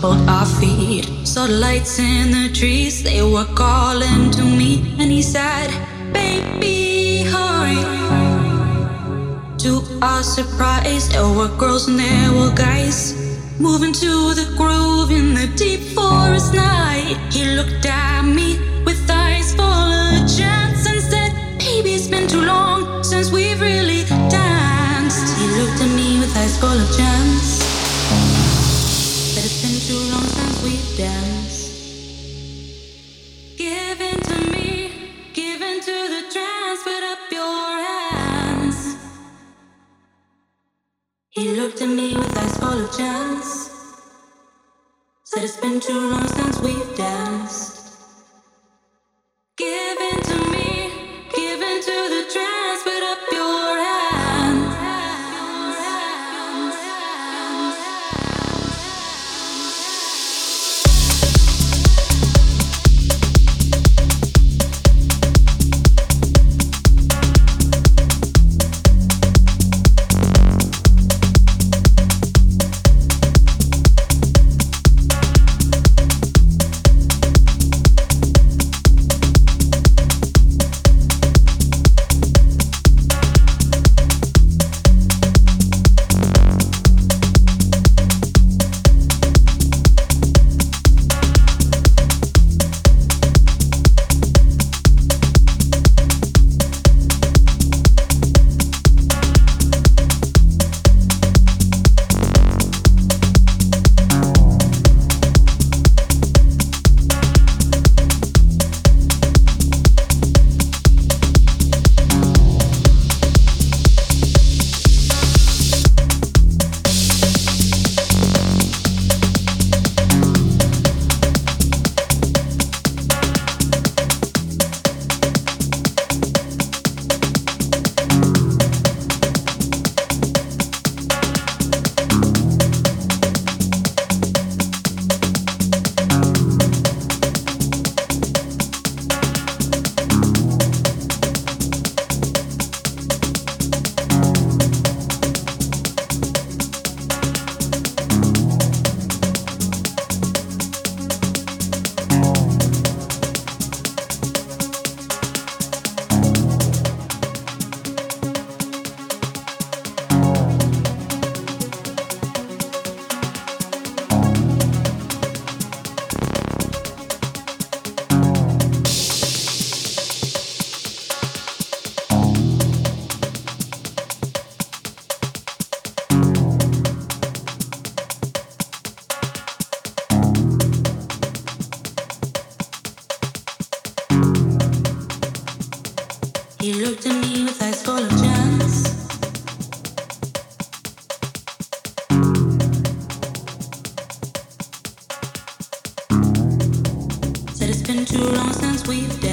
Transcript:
both our feet. Saw the lights in the trees, they were calling to me, and he said, Baby, hurry. To our surprise, there were girls and there were guys moving to the groove in the deep forest night. He looked at me with eyes full of chance and said, Baby, it's been too long since we've really danced. He looked at me with eyes full of chance. Looked at me with eyes full of chance. Said it's been too long since we've danced. It's been too long since we've danced.